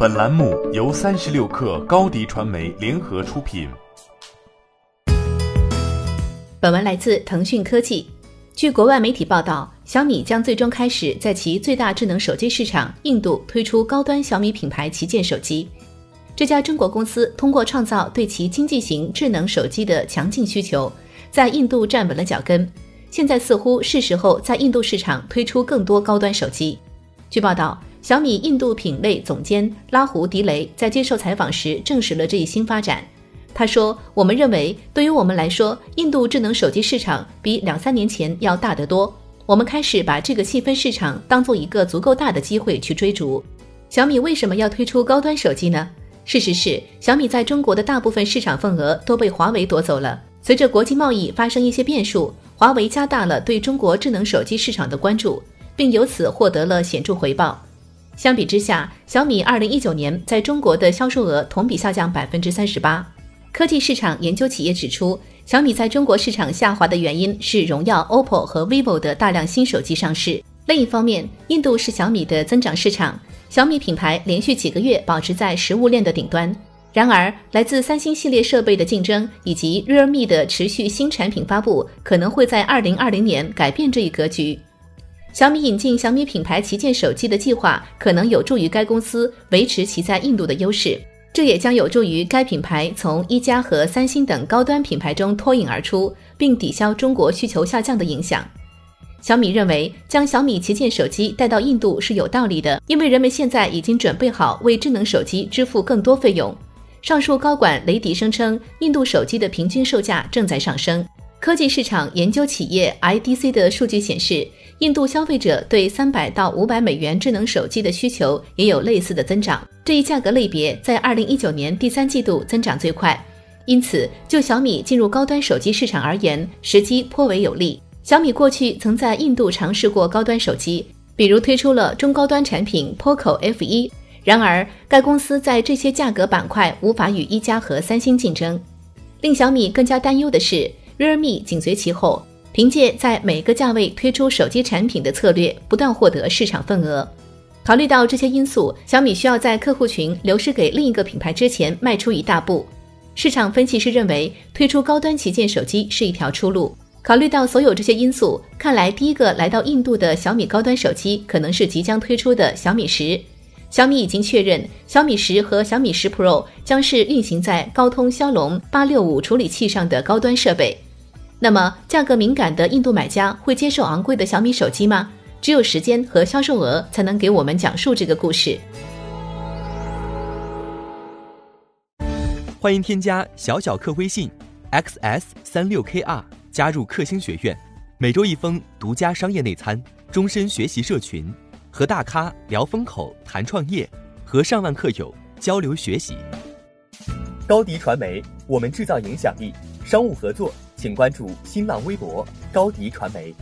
本栏目由三十六氪高低传媒联合出品。本文来自腾讯科技。据国外媒体报道，小米将最终开始在其最大智能手机市场印度推出高端小米品牌旗舰手机。这家中国公司通过创造对其经济型智能手机的强劲需求，在印度站稳了脚跟。现在似乎是时候在印度市场推出更多高端手机。据报道，小米印度品类总监拉胡迪雷在接受采访时证实了这一新发展。他说：“我们认为，对于我们来说，印度智能手机市场比两三年前要大得多。我们开始把这个细分市场当做一个足够大的机会去追逐。小米为什么要推出高端手机呢？事实是，小米在中国的大部分市场份额都被华为夺走了。随着国际贸易发生一些变数，华为加大了对中国智能手机市场的关注，并由此获得了显著回报。相比之下，小米二零一九年在中国的销售额同比下降百分之三十八。”科技市场研究企业指出，小米在中国市场下滑的原因是荣耀、OPPO 和 vivo 的大量新手机上市。另一方面，印度是小米的增长市场，小米品牌连续几个月保持在食物链的顶端。然而，来自三星系列设备的竞争以及 Realme 的持续新产品发布，可能会在二零二零年改变这一格局。小米引进小米品牌旗舰手机的计划，可能有助于该公司维持其在印度的优势。这也将有助于该品牌从一加和三星等高端品牌中脱颖而出，并抵消中国需求下降的影响。小米认为，将小米旗舰手机带到印度是有道理的，因为人们现在已经准备好为智能手机支付更多费用。上述高管雷迪声称，印度手机的平均售价正在上升。科技市场研究企业 IDC 的数据显示，印度消费者对三百到五百美元智能手机的需求也有类似的增长。这一价格类别在二零一九年第三季度增长最快，因此就小米进入高端手机市场而言，时机颇为有利。小米过去曾在印度尝试过高端手机，比如推出了中高端产品 Poco F 一。然而，该公司在这些价格板块无法与一加和三星竞争。令小米更加担忧的是。Realme 紧随其后，凭借在每个价位推出手机产品的策略，不断获得市场份额。考虑到这些因素，小米需要在客户群流失给另一个品牌之前迈出一大步。市场分析师认为，推出高端旗舰手机是一条出路。考虑到所有这些因素，看来第一个来到印度的小米高端手机可能是即将推出的小米十。小米已经确认，小米十和小米十 Pro 将是运行在高通骁龙八六五处理器上的高端设备。那么，价格敏感的印度买家会接受昂贵的小米手机吗？只有时间和销售额才能给我们讲述这个故事。欢迎添加小小客微信，xs 三六 kr，加入克星学院，每周一封独家商业内参，终身学习社群，和大咖聊风口、谈创业，和上万客友交流学习。高迪传媒，我们制造影响力。商务合作。请关注新浪微博高迪传媒。